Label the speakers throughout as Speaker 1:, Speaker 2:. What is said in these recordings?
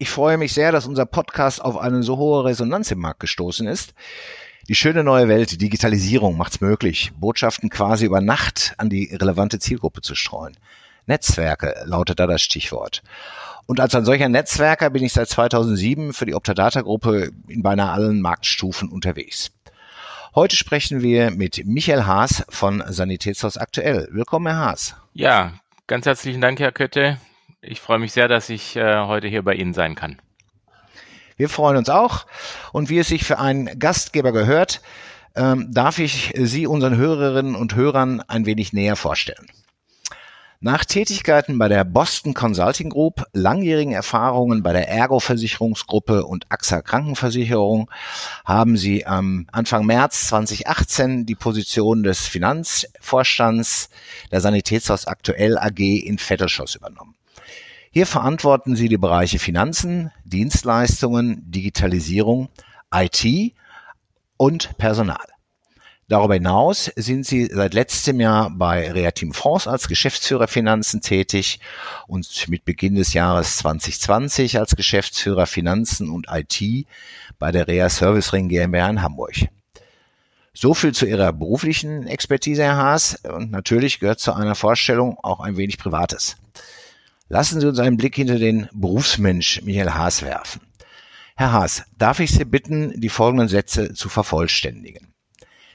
Speaker 1: Ich freue mich sehr, dass unser Podcast auf eine so hohe Resonanz im Markt gestoßen ist. Die schöne neue Welt, die Digitalisierung macht es möglich, Botschaften quasi über Nacht an die relevante Zielgruppe zu streuen. Netzwerke lautet da das Stichwort. Und als ein solcher Netzwerker bin ich seit 2007 für die Optadata-Gruppe in beinahe allen Marktstufen unterwegs. Heute sprechen wir mit Michael Haas von Sanitätshaus Aktuell. Willkommen, Herr Haas.
Speaker 2: Ja, ganz herzlichen Dank, Herr Kötte. Ich freue mich sehr, dass ich äh, heute hier bei Ihnen sein kann.
Speaker 1: Wir freuen uns auch. Und wie es sich für einen Gastgeber gehört, ähm, darf ich Sie unseren Hörerinnen und Hörern ein wenig näher vorstellen. Nach Tätigkeiten bei der Boston Consulting Group, langjährigen Erfahrungen bei der Ergo Versicherungsgruppe und AXA Krankenversicherung haben sie am Anfang März 2018 die Position des Finanzvorstands der Sanitätshaus Aktuell AG in Vettelschoss übernommen. Hier verantworten sie die Bereiche Finanzen, Dienstleistungen, Digitalisierung, IT und Personal. Darüber hinaus sind Sie seit letztem Jahr bei Reateam France als Geschäftsführer Finanzen tätig und mit Beginn des Jahres 2020 als Geschäftsführer Finanzen und IT bei der Rea Service Ring GmbH in Hamburg. So viel zu Ihrer beruflichen Expertise, Herr Haas. Und natürlich gehört zu einer Vorstellung auch ein wenig Privates. Lassen Sie uns einen Blick hinter den Berufsmensch Michael Haas werfen. Herr Haas, darf ich Sie bitten, die folgenden Sätze zu vervollständigen?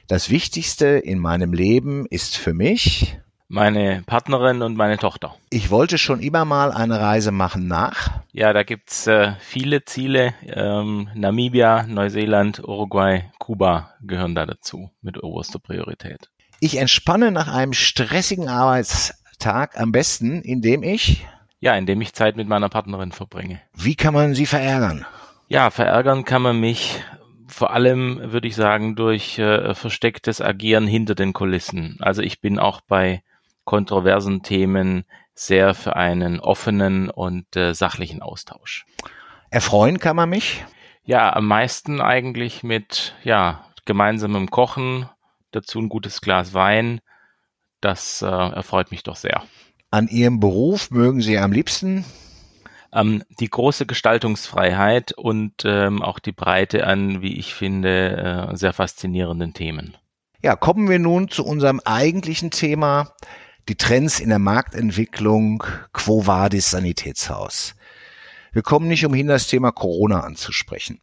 Speaker 1: Das Wichtigste in meinem Leben ist für mich
Speaker 2: meine Partnerin und meine Tochter.
Speaker 1: Ich wollte schon immer mal eine Reise machen nach.
Speaker 2: Ja, da gibt's äh, viele Ziele. Ähm, Namibia, Neuseeland, Uruguay, Kuba gehören da dazu mit oberster Priorität.
Speaker 1: Ich entspanne nach einem stressigen Arbeitstag am besten, indem ich
Speaker 2: ja, indem ich Zeit mit meiner Partnerin verbringe.
Speaker 1: Wie kann man sie verärgern?
Speaker 2: Ja, verärgern kann man mich vor allem, würde ich sagen, durch äh, verstecktes Agieren hinter den Kulissen. Also ich bin auch bei kontroversen Themen sehr für einen offenen und äh, sachlichen Austausch.
Speaker 1: Erfreuen kann man mich?
Speaker 2: Ja, am meisten eigentlich mit ja, gemeinsamem Kochen, dazu ein gutes Glas Wein. Das äh, erfreut mich doch sehr.
Speaker 1: An Ihrem Beruf mögen Sie am liebsten?
Speaker 2: Ähm, die große Gestaltungsfreiheit und ähm, auch die Breite an, wie ich finde, äh, sehr faszinierenden Themen.
Speaker 1: Ja, kommen wir nun zu unserem eigentlichen Thema, die Trends in der Marktentwicklung Quo Vadis Sanitätshaus. Wir kommen nicht umhin, das Thema Corona anzusprechen.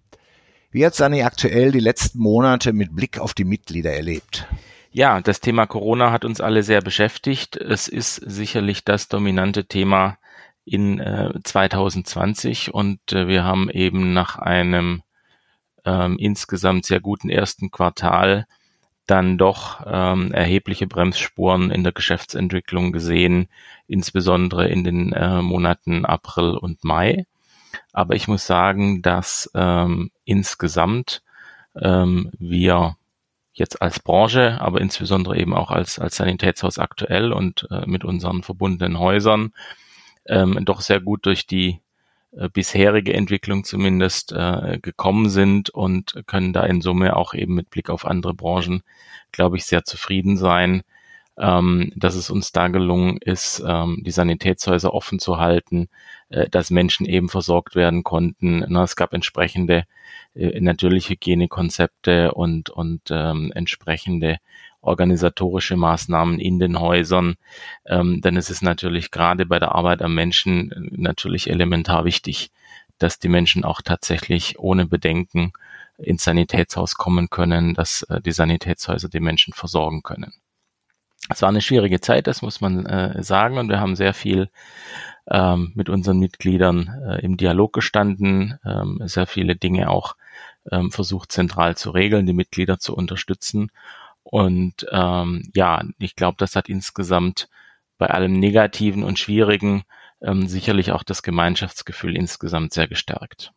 Speaker 1: Wie hat Sani aktuell die letzten Monate mit Blick auf die Mitglieder erlebt?
Speaker 2: Ja, das Thema Corona hat uns alle sehr beschäftigt. Es ist sicherlich das dominante Thema in äh, 2020 und äh, wir haben eben nach einem ähm, insgesamt sehr guten ersten Quartal dann doch ähm, erhebliche Bremsspuren in der Geschäftsentwicklung gesehen, insbesondere in den äh, Monaten April und Mai. Aber ich muss sagen, dass ähm, insgesamt ähm, wir jetzt als Branche, aber insbesondere eben auch als, als Sanitätshaus aktuell und äh, mit unseren verbundenen Häusern ähm, doch sehr gut durch die äh, bisherige Entwicklung zumindest äh, gekommen sind und können da in Summe auch eben mit Blick auf andere Branchen, glaube ich, sehr zufrieden sein, ähm, dass es uns da gelungen ist, ähm, die Sanitätshäuser offen zu halten, äh, dass Menschen eben versorgt werden konnten. Na, es gab entsprechende äh, natürlich Hygienekonzepte und, und ähm, entsprechende organisatorische Maßnahmen in den Häusern. Ähm, denn es ist natürlich gerade bei der Arbeit am Menschen äh, natürlich elementar wichtig, dass die Menschen auch tatsächlich ohne Bedenken ins Sanitätshaus kommen können, dass äh, die Sanitätshäuser die Menschen versorgen können. Es war eine schwierige Zeit, das muss man äh, sagen, und wir haben sehr viel ähm, mit unseren Mitgliedern äh, im Dialog gestanden, ähm, sehr viele Dinge auch ähm, versucht zentral zu regeln, die Mitglieder zu unterstützen. Und ähm, ja, ich glaube, das hat insgesamt bei allem Negativen und Schwierigen ähm, sicherlich auch das Gemeinschaftsgefühl insgesamt sehr gestärkt.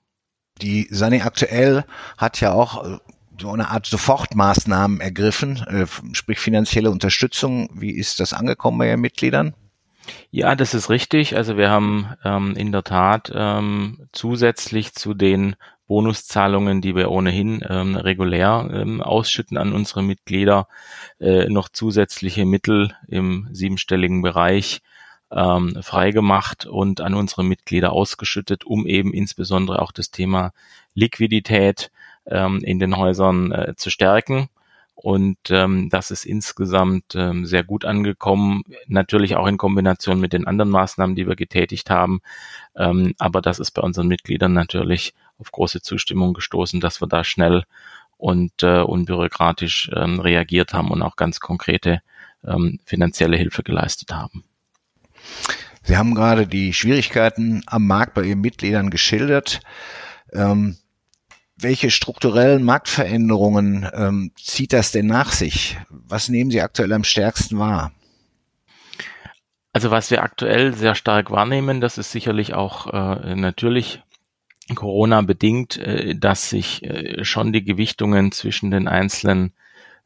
Speaker 1: Die Sani aktuell hat ja auch äh, so eine Art Sofortmaßnahmen ergriffen, äh, sprich finanzielle Unterstützung. Wie ist das angekommen bei Ihren Mitgliedern?
Speaker 2: Ja, das ist richtig. Also wir haben ähm, in der Tat ähm, zusätzlich zu den Bonuszahlungen, die wir ohnehin ähm, regulär ähm, ausschütten an unsere Mitglieder, äh, noch zusätzliche Mittel im siebenstelligen Bereich ähm, freigemacht und an unsere Mitglieder ausgeschüttet, um eben insbesondere auch das Thema Liquidität ähm, in den Häusern äh, zu stärken. Und ähm, das ist insgesamt ähm, sehr gut angekommen, natürlich auch in Kombination mit den anderen Maßnahmen, die wir getätigt haben. Ähm, aber das ist bei unseren Mitgliedern natürlich auf große Zustimmung gestoßen, dass wir da schnell und äh, unbürokratisch ähm, reagiert haben und auch ganz konkrete ähm, finanzielle Hilfe geleistet haben.
Speaker 1: Sie haben gerade die Schwierigkeiten am Markt bei Ihren Mitgliedern geschildert. Ähm, welche strukturellen Marktveränderungen ähm, zieht das denn nach sich? Was nehmen Sie aktuell am stärksten wahr?
Speaker 2: Also was wir aktuell sehr stark wahrnehmen, das ist sicherlich auch äh, natürlich Corona bedingt, äh, dass sich äh, schon die Gewichtungen zwischen den einzelnen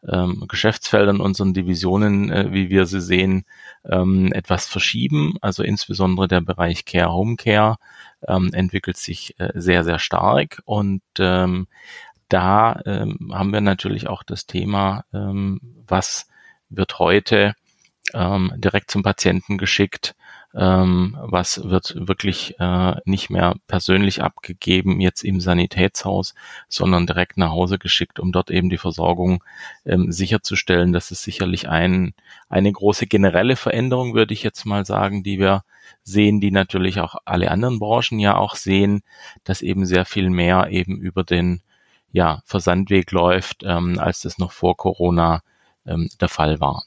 Speaker 2: ähm, Geschäftsfeldern, unseren Divisionen, äh, wie wir sie sehen, ähm, etwas verschieben. Also insbesondere der Bereich Care Home Care ähm, entwickelt sich äh, sehr, sehr stark. Und ähm, da ähm, haben wir natürlich auch das Thema, ähm, was wird heute ähm, direkt zum Patienten geschickt, ähm, was wird wirklich äh, nicht mehr persönlich abgegeben jetzt im Sanitätshaus, sondern direkt nach Hause geschickt, um dort eben die Versorgung ähm, sicherzustellen. Das ist sicherlich ein, eine große generelle Veränderung, würde ich jetzt mal sagen, die wir sehen, die natürlich auch alle anderen Branchen ja auch sehen, dass eben sehr viel mehr eben über den ja, Versandweg läuft, ähm, als das noch vor Corona ähm, der Fall war.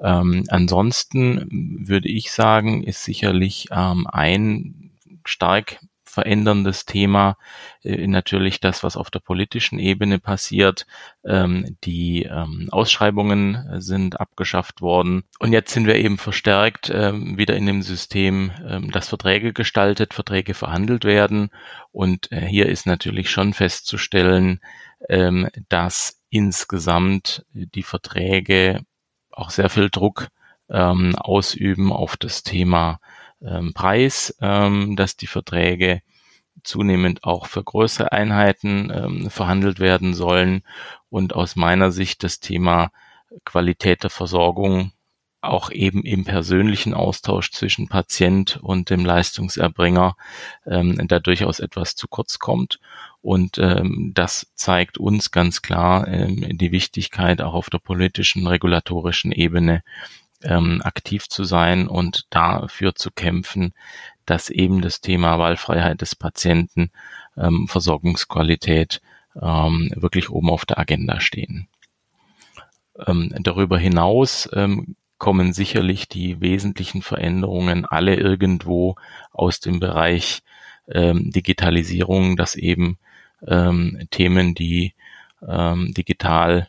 Speaker 2: Ähm, ansonsten würde ich sagen, ist sicherlich ähm, ein stark veränderndes Thema äh, natürlich das, was auf der politischen Ebene passiert. Ähm, die ähm, Ausschreibungen sind abgeschafft worden und jetzt sind wir eben verstärkt ähm, wieder in dem System, ähm, dass Verträge gestaltet, Verträge verhandelt werden und äh, hier ist natürlich schon festzustellen, ähm, dass insgesamt die Verträge auch sehr viel Druck ähm, ausüben auf das Thema ähm, Preis, ähm, dass die Verträge zunehmend auch für größere Einheiten ähm, verhandelt werden sollen und aus meiner Sicht das Thema Qualität der Versorgung auch eben im persönlichen Austausch zwischen Patient und dem Leistungserbringer ähm, da durchaus etwas zu kurz kommt. Und ähm, das zeigt uns ganz klar ähm, die Wichtigkeit auch auf der politischen, regulatorischen Ebene ähm, aktiv zu sein und dafür zu kämpfen, dass eben das Thema Wahlfreiheit des Patienten, ähm, Versorgungsqualität ähm, wirklich oben auf der Agenda stehen. Ähm, darüber hinaus ähm, kommen sicherlich die wesentlichen Veränderungen alle irgendwo aus dem Bereich ähm, Digitalisierung, dass eben ähm, Themen, die ähm, digital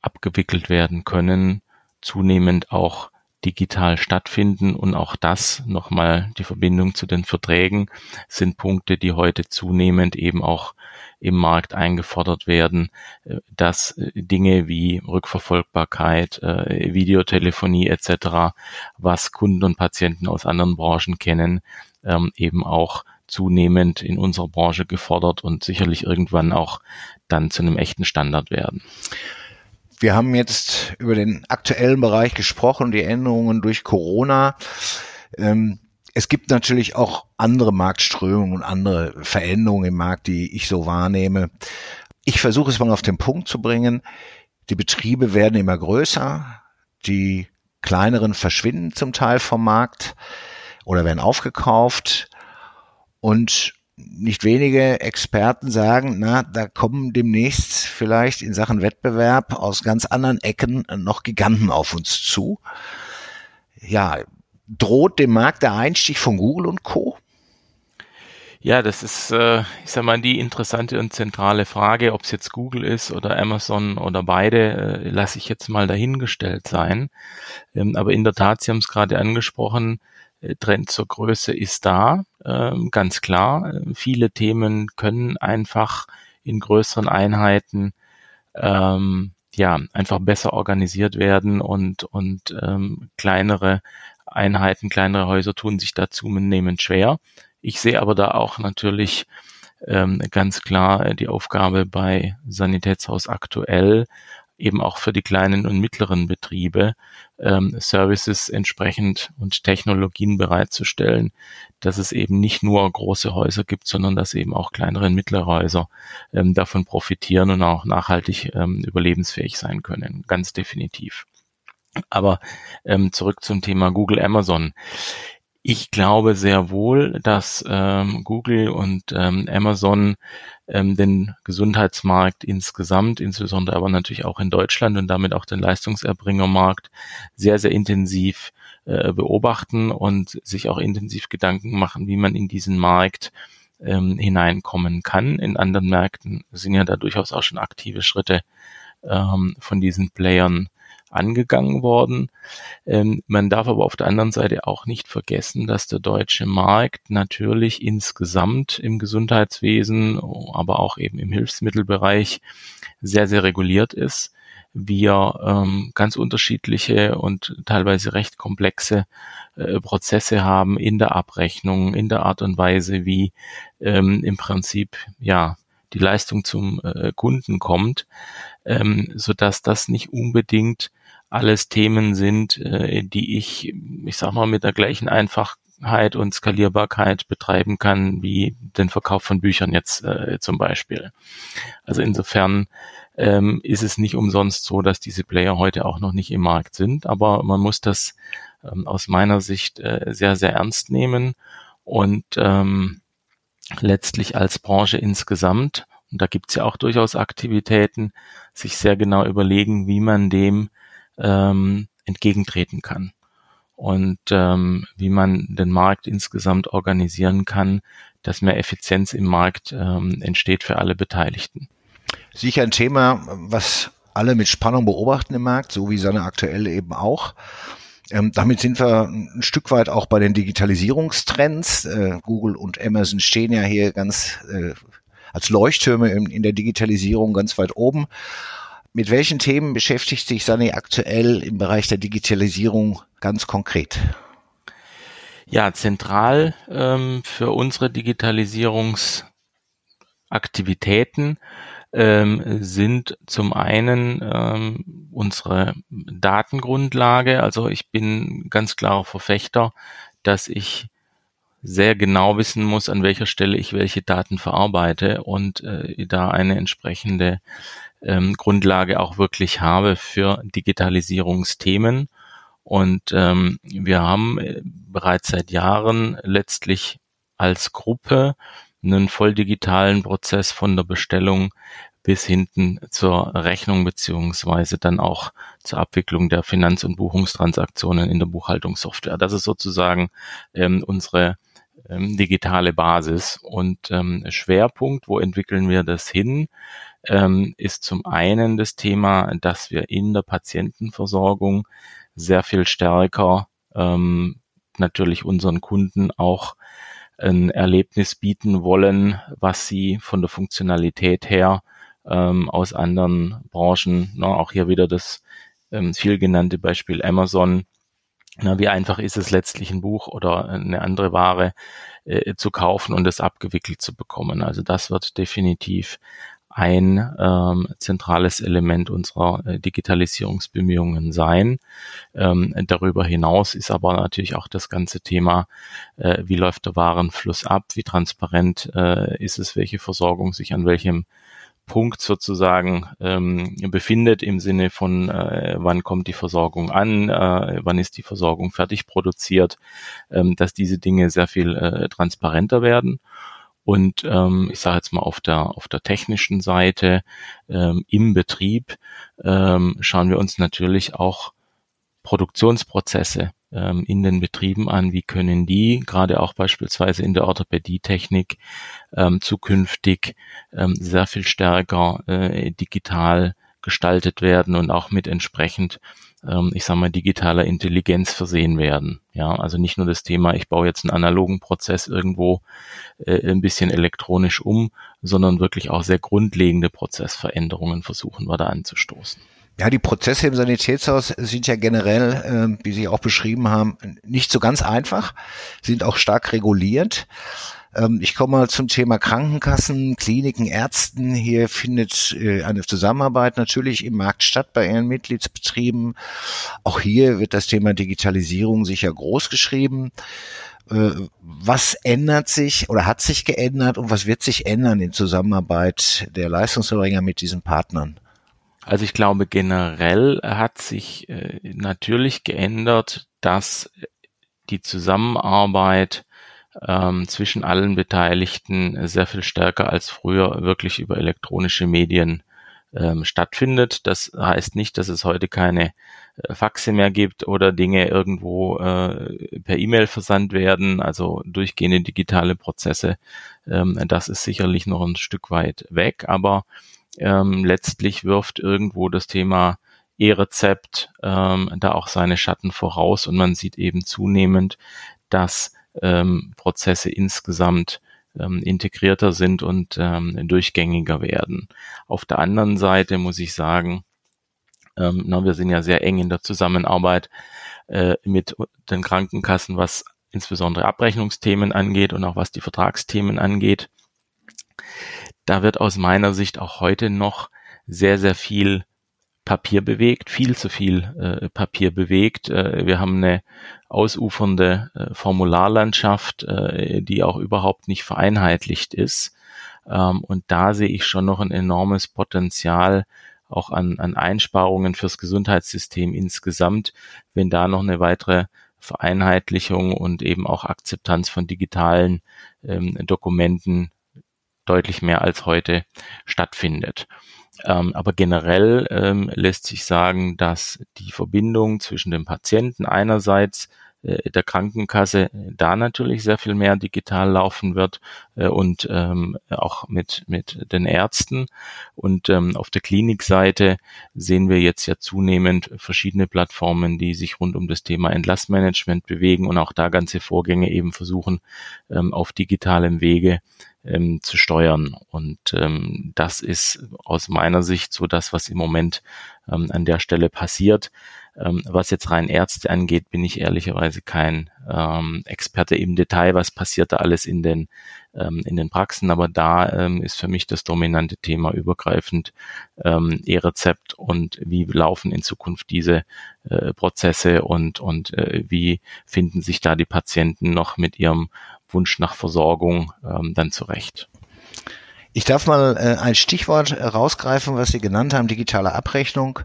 Speaker 2: abgewickelt werden können, zunehmend auch digital stattfinden und auch das nochmal die Verbindung zu den Verträgen sind Punkte, die heute zunehmend eben auch im Markt eingefordert werden, äh, dass äh, Dinge wie Rückverfolgbarkeit, äh, Videotelefonie etc., was Kunden und Patienten aus anderen Branchen kennen, ähm, eben auch zunehmend in unserer Branche gefordert und sicherlich irgendwann auch dann zu einem echten Standard werden.
Speaker 1: Wir haben jetzt über den aktuellen Bereich gesprochen, die Änderungen durch Corona. Ähm, es gibt natürlich auch andere Marktströmungen und andere Veränderungen im Markt, die ich so wahrnehme. Ich versuche es mal auf den Punkt zu bringen. Die Betriebe werden immer größer, die kleineren verschwinden zum Teil vom Markt oder werden aufgekauft. Und nicht wenige Experten sagen, na, da kommen demnächst vielleicht in Sachen Wettbewerb aus ganz anderen Ecken noch Giganten auf uns zu. Ja, droht dem Markt der Einstieg von Google und Co?
Speaker 2: Ja, das ist, äh, ich sag mal, die interessante und zentrale Frage, ob es jetzt Google ist oder Amazon oder beide, äh, lasse ich jetzt mal dahingestellt sein. Ähm, aber in der Tat, Sie haben es gerade angesprochen, Trend zur Größe ist da, ähm, ganz klar. Viele Themen können einfach in größeren Einheiten ähm, ja einfach besser organisiert werden und und ähm, kleinere Einheiten, kleinere Häuser tun sich da zunehmend schwer. Ich sehe aber da auch natürlich ähm, ganz klar die Aufgabe bei Sanitätshaus aktuell, eben auch für die kleinen und mittleren Betriebe ähm, Services entsprechend und Technologien bereitzustellen, dass es eben nicht nur große Häuser gibt, sondern dass eben auch kleinere und mittlere Häuser ähm, davon profitieren und auch nachhaltig ähm, überlebensfähig sein können, ganz definitiv. Aber ähm, zurück zum Thema Google Amazon. Ich glaube sehr wohl, dass ähm, Google und ähm, Amazon ähm, den Gesundheitsmarkt insgesamt, insbesondere aber natürlich auch in Deutschland und damit auch den Leistungserbringermarkt sehr, sehr intensiv äh, beobachten und sich auch intensiv Gedanken machen, wie man in diesen Markt ähm, hineinkommen kann. In anderen Märkten sind ja da durchaus auch schon aktive Schritte ähm, von diesen Playern angegangen worden. Ähm, man darf aber auf der anderen Seite auch nicht vergessen, dass der deutsche Markt natürlich insgesamt im Gesundheitswesen, aber auch eben im Hilfsmittelbereich sehr, sehr reguliert ist. Wir ähm, ganz unterschiedliche und teilweise recht komplexe äh, Prozesse haben in der Abrechnung, in der Art und Weise, wie ähm, im Prinzip ja die Leistung zum äh, Kunden kommt, ähm, so dass das nicht unbedingt alles Themen sind, äh, die ich, ich sag mal, mit der gleichen Einfachheit und Skalierbarkeit betreiben kann, wie den Verkauf von Büchern jetzt äh, zum Beispiel. Also insofern ähm, ist es nicht umsonst so, dass diese Player heute auch noch nicht im Markt sind, aber man muss das ähm, aus meiner Sicht äh, sehr, sehr ernst nehmen und ähm, letztlich als Branche insgesamt, und da gibt's ja auch durchaus Aktivitäten, sich sehr genau überlegen, wie man dem ähm, entgegentreten kann und ähm, wie man den Markt insgesamt organisieren kann, dass mehr Effizienz im Markt ähm, entsteht für alle Beteiligten.
Speaker 1: Sicher ein Thema, was alle mit Spannung beobachten im Markt, so wie seine aktuell eben auch. Ähm, damit sind wir ein Stück weit auch bei den Digitalisierungstrends. Äh, Google und Amazon stehen ja hier ganz äh, als Leuchttürme in, in der Digitalisierung ganz weit oben. Mit welchen Themen beschäftigt sich Sani aktuell im Bereich der Digitalisierung ganz konkret?
Speaker 2: Ja, zentral ähm, für unsere Digitalisierungsaktivitäten ähm, sind zum einen ähm, unsere Datengrundlage. Also ich bin ganz klarer Verfechter, dass ich sehr genau wissen muss, an welcher Stelle ich welche Daten verarbeite und äh, da eine entsprechende ähm, Grundlage auch wirklich habe für Digitalisierungsthemen. Und ähm, wir haben äh, bereits seit Jahren letztlich als Gruppe einen voll digitalen Prozess von der Bestellung bis hinten zur Rechnung beziehungsweise dann auch zur Abwicklung der Finanz- und Buchungstransaktionen in der Buchhaltungssoftware. Das ist sozusagen ähm, unsere ähm, digitale Basis und ähm, Schwerpunkt, wo entwickeln wir das hin? ähm, ist zum einen das Thema, dass wir in der Patientenversorgung sehr viel stärker ähm, natürlich unseren Kunden auch ein Erlebnis bieten wollen, was sie von der Funktionalität her ähm, aus anderen Branchen, na, auch hier wieder das ähm, viel genannte Beispiel Amazon, na, wie einfach ist es letztlich ein Buch oder eine andere Ware äh, zu kaufen und es abgewickelt zu bekommen. Also das wird definitiv ein ähm, zentrales Element unserer äh, Digitalisierungsbemühungen sein. Ähm, darüber hinaus ist aber natürlich auch das ganze Thema, äh, wie läuft der Warenfluss ab, wie transparent äh, ist es, welche Versorgung sich an welchem Punkt sozusagen ähm, befindet im Sinne von, äh, wann kommt die Versorgung an, äh, wann ist die Versorgung fertig produziert, ähm, dass diese Dinge sehr viel äh, transparenter werden. Und ähm, ich sage jetzt mal auf der auf der technischen Seite ähm, im Betrieb ähm, schauen wir uns natürlich auch Produktionsprozesse ähm, in den Betrieben an. Wie können die gerade auch beispielsweise in der Orthopädietechnik ähm, zukünftig ähm, sehr viel stärker äh, digital gestaltet werden und auch mit entsprechend ähm, ich sage mal, digitaler Intelligenz versehen werden. Ja, also nicht nur das Thema, ich baue jetzt einen analogen Prozess irgendwo äh, ein bisschen elektronisch um, sondern wirklich auch sehr grundlegende Prozessveränderungen versuchen wir da anzustoßen.
Speaker 1: Ja, die Prozesse im Sanitätshaus sind ja generell, äh, wie Sie auch beschrieben haben, nicht so ganz einfach, sind auch stark reguliert. Ähm, ich komme mal zum Thema Krankenkassen, Kliniken, Ärzten. Hier findet äh, eine Zusammenarbeit natürlich im Markt statt bei Ihren Mitgliedsbetrieben. Auch hier wird das Thema Digitalisierung sicher groß geschrieben. Äh, was ändert sich oder hat sich geändert und was wird sich ändern in Zusammenarbeit der Leistungserbringer mit diesen Partnern?
Speaker 2: Also ich glaube, generell hat sich äh, natürlich geändert, dass die Zusammenarbeit ähm, zwischen allen Beteiligten sehr viel stärker als früher wirklich über elektronische Medien ähm, stattfindet. Das heißt nicht, dass es heute keine äh, Faxe mehr gibt oder Dinge irgendwo äh, per E-Mail versandt werden, also durchgehende digitale Prozesse. Ähm, das ist sicherlich noch ein Stück weit weg, aber ähm, letztlich wirft irgendwo das Thema E-Rezept ähm, da auch seine Schatten voraus und man sieht eben zunehmend, dass ähm, Prozesse insgesamt ähm, integrierter sind und ähm, durchgängiger werden. Auf der anderen Seite muss ich sagen, ähm, na, wir sind ja sehr eng in der Zusammenarbeit äh, mit den Krankenkassen, was insbesondere Abrechnungsthemen angeht und auch was die Vertragsthemen angeht. Da wird aus meiner Sicht auch heute noch sehr, sehr viel Papier bewegt, viel zu viel äh, Papier bewegt. Äh, wir haben eine ausufernde äh, Formularlandschaft, äh, die auch überhaupt nicht vereinheitlicht ist. Ähm, und da sehe ich schon noch ein enormes Potenzial auch an, an Einsparungen fürs Gesundheitssystem insgesamt, wenn da noch eine weitere Vereinheitlichung und eben auch Akzeptanz von digitalen ähm, Dokumenten deutlich mehr als heute stattfindet. Ähm, aber generell ähm, lässt sich sagen, dass die Verbindung zwischen dem Patienten einerseits äh, der Krankenkasse da natürlich sehr viel mehr digital laufen wird äh, und ähm, auch mit, mit den Ärzten. Und ähm, auf der Klinikseite sehen wir jetzt ja zunehmend verschiedene Plattformen, die sich rund um das Thema Entlastmanagement bewegen und auch da ganze Vorgänge eben versuchen, ähm, auf digitalem Wege ähm, zu steuern. Und ähm, das ist aus meiner Sicht so das, was im Moment ähm, an der Stelle passiert. Ähm, was jetzt rein Ärzte angeht, bin ich ehrlicherweise kein ähm, Experte im Detail, was passiert da alles in den, ähm, in den Praxen, aber da ähm, ist für mich das dominante Thema übergreifend ähm, E-Rezept und wie laufen in Zukunft diese äh, Prozesse und, und äh, wie finden sich da die Patienten noch mit ihrem Wunsch nach Versorgung ähm, dann zurecht.
Speaker 1: Ich darf mal äh, ein Stichwort rausgreifen, was Sie genannt haben, digitale Abrechnung.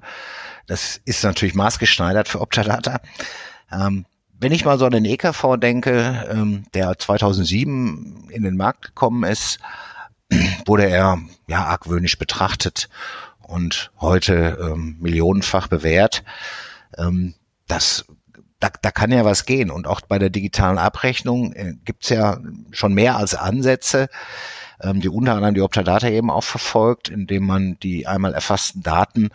Speaker 1: Das ist natürlich maßgeschneidert für Optadata. Ähm, wenn ich mal so an den EKV denke, ähm, der 2007 in den Markt gekommen ist, wurde er ja argwöhnisch betrachtet und heute ähm, millionenfach bewährt. Ähm, das da, da kann ja was gehen. Und auch bei der digitalen Abrechnung äh, gibt's ja schon mehr als Ansätze, ähm, die unter anderem die Optadata eben auch verfolgt, indem man die einmal erfassten Daten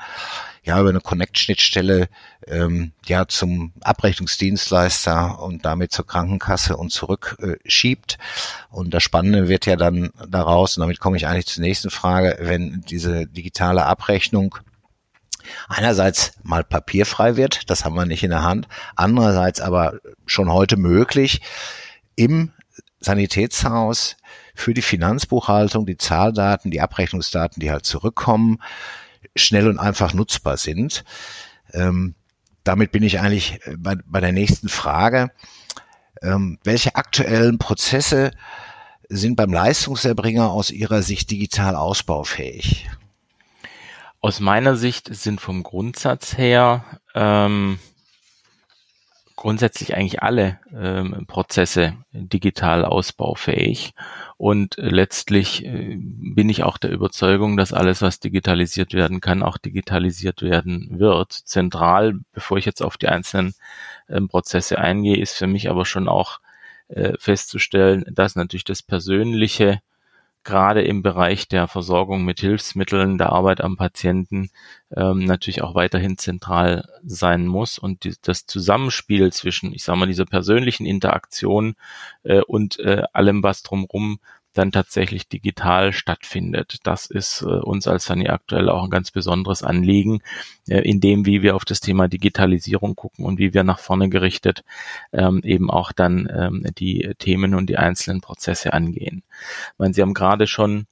Speaker 1: ja über eine Connect-Schnittstelle ähm, ja zum Abrechnungsdienstleister und damit zur Krankenkasse und zurück äh, schiebt. Und das Spannende wird ja dann daraus, und damit komme ich eigentlich zur nächsten Frage, wenn diese digitale Abrechnung einerseits mal papierfrei wird, das haben wir nicht in der Hand, andererseits aber schon heute möglich, im Sanitätshaus für die Finanzbuchhaltung die Zahldaten, die Abrechnungsdaten, die halt zurückkommen, schnell und einfach nutzbar sind. Ähm, damit bin ich eigentlich äh, bei, bei der nächsten Frage. Ähm, welche aktuellen Prozesse sind beim Leistungserbringer aus Ihrer Sicht digital ausbaufähig?
Speaker 2: Aus meiner Sicht sind vom Grundsatz her ähm, grundsätzlich eigentlich alle ähm, Prozesse digital ausbaufähig. Und letztlich äh, bin ich auch der Überzeugung, dass alles, was digitalisiert werden kann, auch digitalisiert werden wird. Zentral, bevor ich jetzt auf die einzelnen ähm, Prozesse eingehe, ist für mich aber schon auch äh, festzustellen, dass natürlich das persönliche gerade im Bereich der Versorgung mit Hilfsmitteln, der Arbeit am Patienten ähm, natürlich auch weiterhin zentral sein muss und die, das Zusammenspiel zwischen, ich sage mal, dieser persönlichen Interaktion äh, und äh, allem, was drumherum dann tatsächlich digital stattfindet. Das ist äh, uns als Sunny aktuell auch ein ganz besonderes Anliegen, äh, in dem, wie wir auf das Thema Digitalisierung gucken und wie wir nach vorne gerichtet ähm, eben auch dann ähm, die Themen und die einzelnen Prozesse angehen. Ich meine, Sie haben gerade schon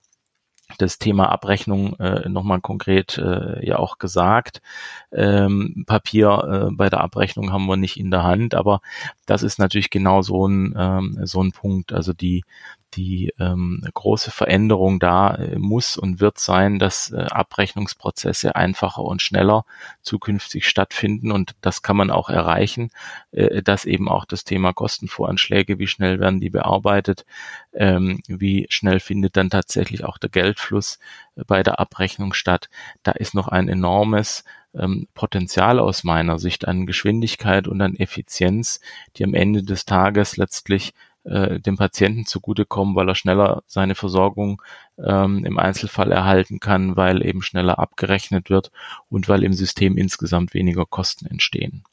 Speaker 2: das Thema Abrechnung äh, nochmal konkret äh, ja auch gesagt. Ähm, Papier äh, bei der Abrechnung haben wir nicht in der Hand, aber das ist natürlich genau so ein, ähm, so ein Punkt. Also die, die ähm, große Veränderung da äh, muss und wird sein, dass äh, Abrechnungsprozesse einfacher und schneller zukünftig stattfinden und das kann man auch erreichen, äh, dass eben auch das Thema Kostenvoranschläge, wie schnell werden die bearbeitet, ähm, wie schnell findet dann tatsächlich auch der Geldfluss äh, bei der Abrechnung statt. Da ist noch ein enormes ähm, Potenzial aus meiner Sicht an Geschwindigkeit und an Effizienz, die am Ende des Tages letztlich äh, dem Patienten zugutekommen, weil er schneller seine Versorgung ähm, im Einzelfall erhalten kann, weil eben schneller abgerechnet wird und weil im System insgesamt weniger Kosten entstehen.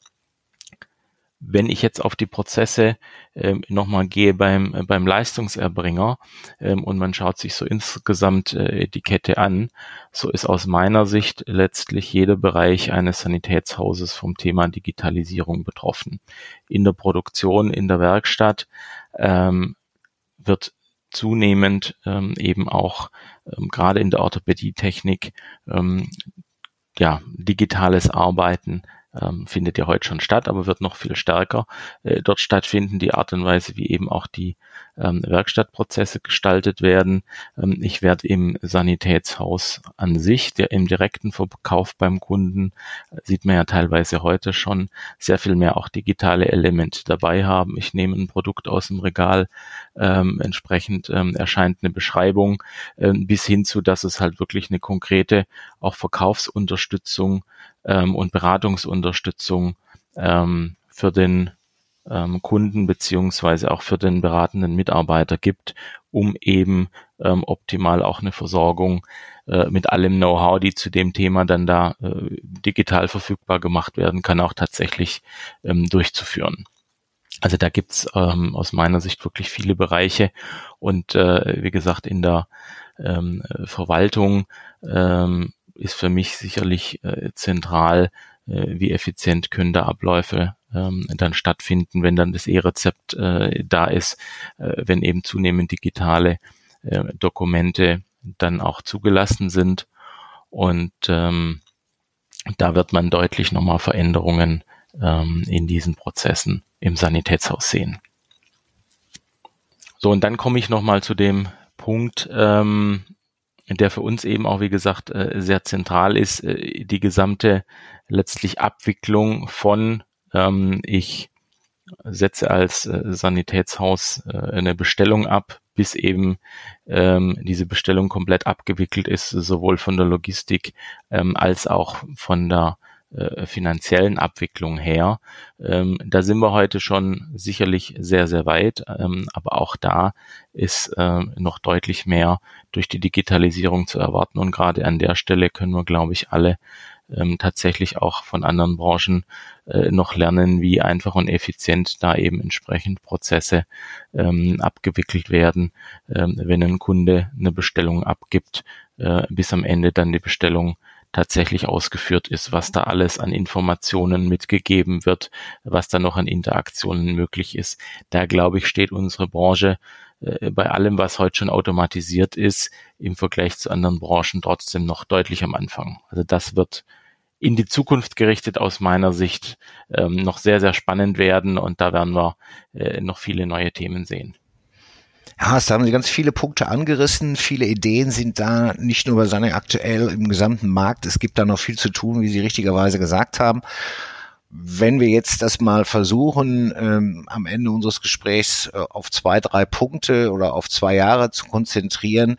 Speaker 2: Wenn ich jetzt auf die Prozesse ähm, nochmal gehe beim, beim Leistungserbringer ähm, und man schaut sich so insgesamt äh, die Kette an, so ist aus meiner Sicht letztlich jeder Bereich eines Sanitätshauses vom Thema Digitalisierung betroffen. In der Produktion, in der Werkstatt ähm, wird zunehmend ähm, eben auch ähm, gerade in der Orthopädietechnik ähm, ja digitales Arbeiten ähm, findet ja heute schon statt, aber wird noch viel stärker äh, dort stattfinden, die Art und Weise, wie eben auch die ähm, Werkstattprozesse gestaltet werden. Ähm, ich werde im Sanitätshaus an sich, der im direkten Verkauf beim Kunden, äh, sieht man ja teilweise heute schon, sehr viel mehr auch digitale Elemente dabei haben. Ich nehme ein Produkt aus dem Regal, ähm, entsprechend ähm, erscheint eine Beschreibung, ähm, bis hin zu, dass es halt wirklich eine konkrete auch Verkaufsunterstützung ähm, und Beratungsunterstützung ähm, für den ähm, Kunden beziehungsweise auch für den beratenden Mitarbeiter gibt, um eben ähm, optimal auch eine Versorgung äh, mit allem Know-how, die zu dem Thema dann da äh, digital verfügbar gemacht werden kann, auch tatsächlich ähm, durchzuführen. Also da gibt's ähm, aus meiner Sicht wirklich viele Bereiche und äh, wie gesagt in der ähm, Verwaltung ähm, ist für mich sicherlich äh, zentral, äh, wie effizient können da Abläufe ähm, dann stattfinden, wenn dann das E-Rezept äh, da ist, äh, wenn eben zunehmend digitale äh, Dokumente dann auch zugelassen sind. Und ähm, da wird man deutlich nochmal Veränderungen ähm, in diesen Prozessen im Sanitätshaus sehen. So, und dann komme ich nochmal zu dem Punkt, ähm, der für uns eben auch, wie gesagt, äh, sehr zentral ist, äh, die gesamte letztlich Abwicklung von, ähm, ich setze als äh, Sanitätshaus eine Bestellung ab, bis eben ähm, diese Bestellung komplett abgewickelt ist, sowohl von der Logistik ähm, als auch von der äh, finanziellen Abwicklung her. Ähm, da sind wir heute schon sicherlich sehr, sehr weit, ähm, aber auch da ist äh, noch deutlich mehr durch die Digitalisierung zu erwarten und gerade an der Stelle können wir, glaube ich, alle ähm, tatsächlich auch von anderen Branchen äh, noch lernen, wie einfach und effizient da eben entsprechend Prozesse ähm, abgewickelt werden, ähm, wenn ein Kunde eine Bestellung abgibt, äh, bis am Ende dann die Bestellung tatsächlich ausgeführt ist, was da alles an Informationen mitgegeben wird, was da noch an Interaktionen möglich ist. Da glaube ich, steht unsere Branche äh, bei allem, was heute schon automatisiert ist, im Vergleich zu anderen Branchen trotzdem noch deutlich am Anfang. Also das wird in die Zukunft gerichtet aus meiner Sicht ähm, noch sehr, sehr spannend werden und da werden wir äh, noch viele neue Themen sehen.
Speaker 1: Ja, es haben Sie ganz viele Punkte angerissen. Viele Ideen sind da, nicht nur bei Sunny aktuell im gesamten Markt. Es gibt da noch viel zu tun, wie Sie richtigerweise gesagt haben. Wenn wir jetzt das mal versuchen, ähm, am Ende unseres Gesprächs äh, auf zwei, drei Punkte oder auf zwei Jahre zu konzentrieren,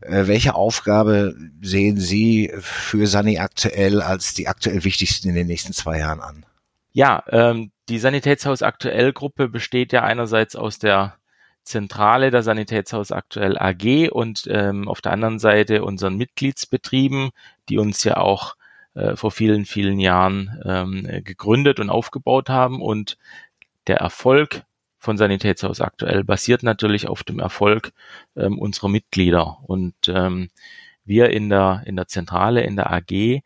Speaker 1: äh, welche Aufgabe sehen Sie für Sani aktuell als die aktuell wichtigsten in den nächsten zwei Jahren an?
Speaker 2: Ja, ähm, die Sanitätshaus aktuell Gruppe besteht ja einerseits aus der Zentrale der Sanitätshaus aktuell AG und ähm, auf der anderen Seite unseren Mitgliedsbetrieben, die uns ja auch äh, vor vielen, vielen Jahren ähm, gegründet und aufgebaut haben. Und der Erfolg von Sanitätshaus aktuell basiert natürlich auf dem Erfolg ähm, unserer Mitglieder. Und ähm, wir in der, in der Zentrale, in der AG,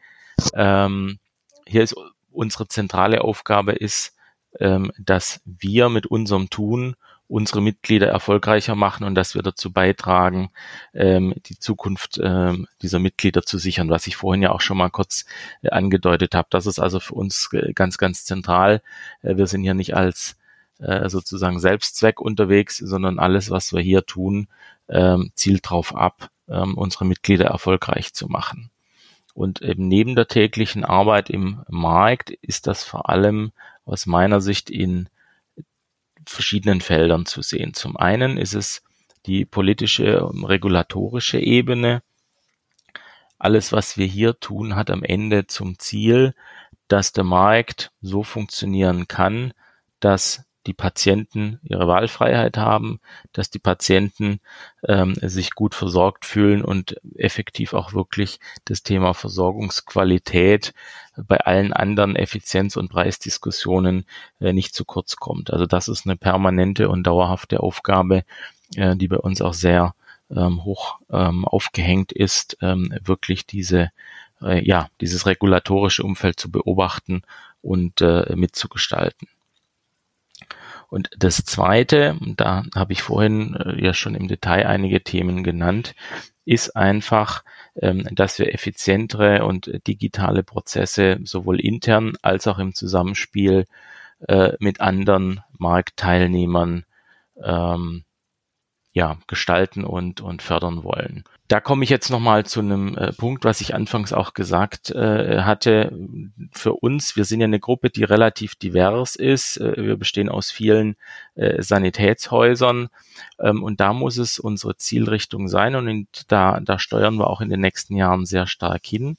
Speaker 2: ähm, hier ist unsere zentrale Aufgabe ist, ähm, dass wir mit unserem Tun unsere Mitglieder erfolgreicher machen und dass wir dazu beitragen, ähm, die Zukunft ähm, dieser Mitglieder zu sichern, was ich vorhin ja auch schon mal kurz äh, angedeutet habe. Das ist also für uns äh, ganz, ganz zentral. Äh, wir sind hier nicht als äh, sozusagen Selbstzweck unterwegs, sondern alles, was wir hier tun, ähm, zielt darauf ab, ähm, unsere Mitglieder erfolgreich zu machen. Und eben neben der täglichen Arbeit im Markt ist das vor allem aus meiner Sicht in verschiedenen Feldern zu sehen. Zum einen ist es die politische und regulatorische Ebene. Alles, was wir hier tun, hat am Ende zum Ziel, dass der Markt so funktionieren kann, dass die Patienten ihre Wahlfreiheit haben, dass die Patienten ähm, sich gut versorgt fühlen und effektiv auch wirklich das Thema Versorgungsqualität bei allen anderen Effizienz- und Preisdiskussionen äh, nicht zu kurz kommt. Also das ist eine permanente und dauerhafte Aufgabe, äh, die bei uns auch sehr ähm, hoch ähm, aufgehängt ist, ähm, wirklich diese äh, ja dieses regulatorische Umfeld zu beobachten und äh, mitzugestalten. Und das Zweite, da habe ich vorhin äh, ja schon im Detail einige Themen genannt, ist einfach, ähm, dass wir effizientere und digitale Prozesse sowohl intern als auch im Zusammenspiel äh, mit anderen Marktteilnehmern ähm, ja, gestalten und, und fördern wollen. Da komme ich jetzt nochmal zu einem äh, Punkt, was ich anfangs auch gesagt äh, hatte. Für uns, wir sind ja eine Gruppe, die relativ divers ist. Äh, wir bestehen aus vielen äh, Sanitätshäusern ähm, und da muss es unsere Zielrichtung sein und da, da steuern wir auch in den nächsten Jahren sehr stark hin.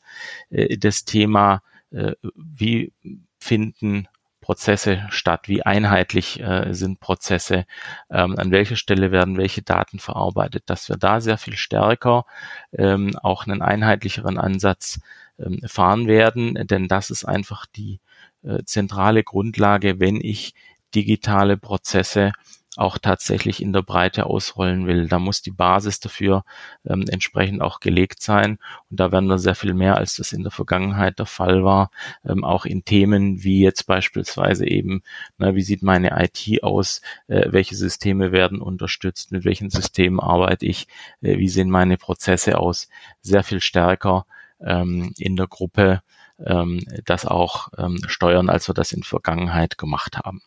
Speaker 2: Äh, das Thema, äh, wie finden Prozesse statt? Wie einheitlich äh, sind Prozesse? Ähm, an welcher Stelle werden welche Daten verarbeitet? Dass wir da sehr viel stärker ähm, auch einen einheitlicheren Ansatz ähm, fahren werden, denn das ist einfach die äh, zentrale Grundlage, wenn ich digitale Prozesse auch tatsächlich in der Breite ausrollen will. Da muss die Basis dafür ähm, entsprechend auch gelegt sein. Und da werden wir sehr viel mehr, als das in der Vergangenheit der Fall war, ähm, auch in Themen wie jetzt beispielsweise eben, na, wie sieht meine IT aus, äh, welche Systeme werden unterstützt, mit welchen Systemen arbeite ich, äh, wie sehen meine Prozesse aus, sehr viel stärker ähm, in der Gruppe ähm, das auch ähm, steuern, als wir das in Vergangenheit gemacht haben.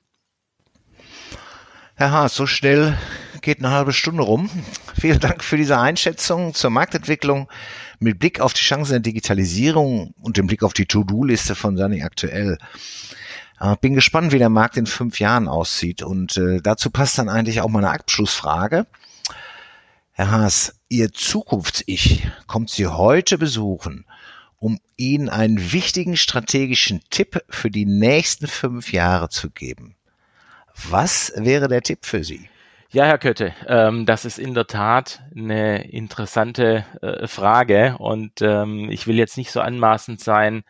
Speaker 1: Herr Haas, so schnell geht eine halbe Stunde rum. Vielen Dank für diese Einschätzung zur Marktentwicklung mit Blick auf die Chancen der Digitalisierung und dem Blick auf die To-Do-Liste von Sani aktuell. Äh, bin gespannt, wie der Markt in fünf Jahren aussieht und äh, dazu passt dann eigentlich auch meine Abschlussfrage. Herr Haas, Ihr Zukunfts-Ich kommt Sie heute besuchen, um Ihnen einen wichtigen strategischen Tipp für die nächsten fünf Jahre zu geben. Was wäre der Tipp für Sie?
Speaker 2: Ja, Herr Kötte, ähm, das ist in der Tat eine interessante äh, Frage und ähm, ich will jetzt nicht so anmaßend sein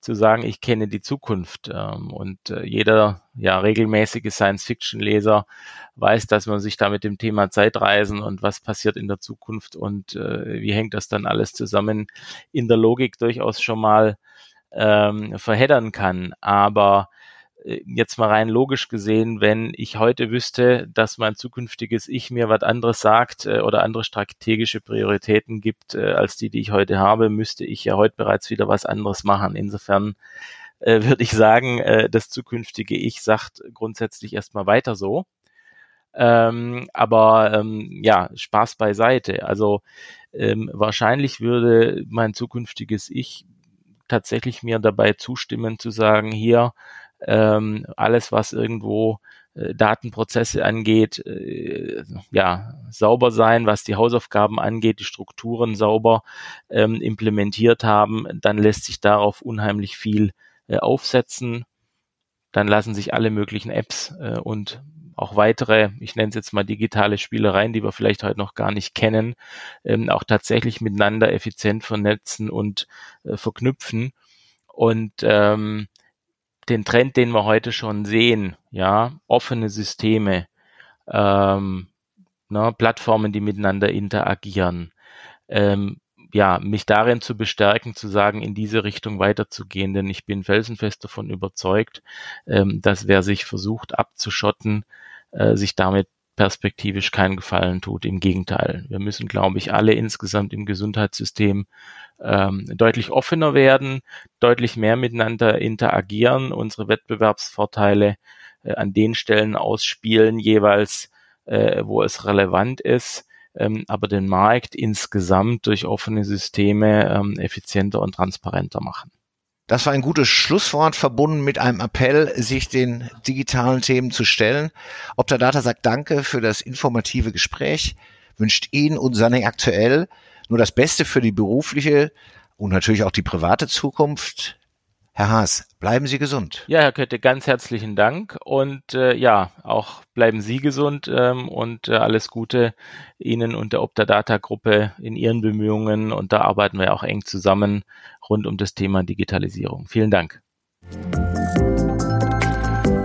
Speaker 2: zu sagen, ich kenne die Zukunft ähm, und äh, jeder ja regelmäßige Science-Fiction-Leser weiß, dass man sich da mit dem Thema Zeitreisen und was passiert in der Zukunft und äh, wie hängt das dann alles zusammen in der Logik durchaus schon mal ähm, verheddern kann. Aber jetzt mal rein logisch gesehen, wenn ich heute wüsste, dass mein zukünftiges Ich mir was anderes sagt äh, oder andere strategische Prioritäten gibt äh, als die, die ich heute habe, müsste ich ja heute bereits wieder was anderes machen. Insofern äh, würde ich sagen, äh, das zukünftige Ich sagt grundsätzlich erstmal weiter so. Ähm, aber ähm, ja, Spaß beiseite. Also ähm, wahrscheinlich würde mein zukünftiges Ich tatsächlich mir dabei zustimmen zu sagen, hier, ähm, alles, was irgendwo äh, Datenprozesse angeht, äh, ja, sauber sein, was die Hausaufgaben angeht, die Strukturen sauber ähm, implementiert haben, dann lässt sich darauf unheimlich viel äh, aufsetzen. Dann lassen sich alle möglichen Apps äh, und auch weitere, ich nenne es jetzt mal digitale Spielereien, die wir vielleicht heute noch gar nicht kennen, ähm, auch tatsächlich miteinander effizient vernetzen und äh, verknüpfen. Und ähm, den Trend, den wir heute schon sehen, ja, offene Systeme, ähm, ne, Plattformen, die miteinander interagieren, ähm, ja, mich darin zu bestärken, zu sagen, in diese Richtung weiterzugehen, denn ich bin felsenfest davon überzeugt, ähm, dass wer sich versucht abzuschotten, äh, sich damit perspektivisch keinen Gefallen tut. Im Gegenteil. Wir müssen, glaube ich, alle insgesamt im Gesundheitssystem ähm, deutlich offener werden, deutlich mehr miteinander interagieren, unsere Wettbewerbsvorteile äh, an den Stellen ausspielen, jeweils, äh, wo es relevant ist ähm, aber den Markt insgesamt durch offene Systeme ähm, effizienter und transparenter machen.
Speaker 1: Das war ein gutes Schlusswort verbunden mit einem Appell, sich den digitalen Themen zu stellen. Optadata sagt Danke für das informative Gespräch, wünscht Ihnen und Sanne aktuell nur das Beste für die berufliche und natürlich auch die private Zukunft. Herr Haas, bleiben Sie gesund.
Speaker 2: Ja, Herr Kötte, ganz herzlichen Dank und äh, ja, auch bleiben Sie gesund ähm, und äh, alles Gute Ihnen und der Optadata-Gruppe in Ihren Bemühungen und da arbeiten wir auch eng zusammen rund um das Thema Digitalisierung. Vielen Dank.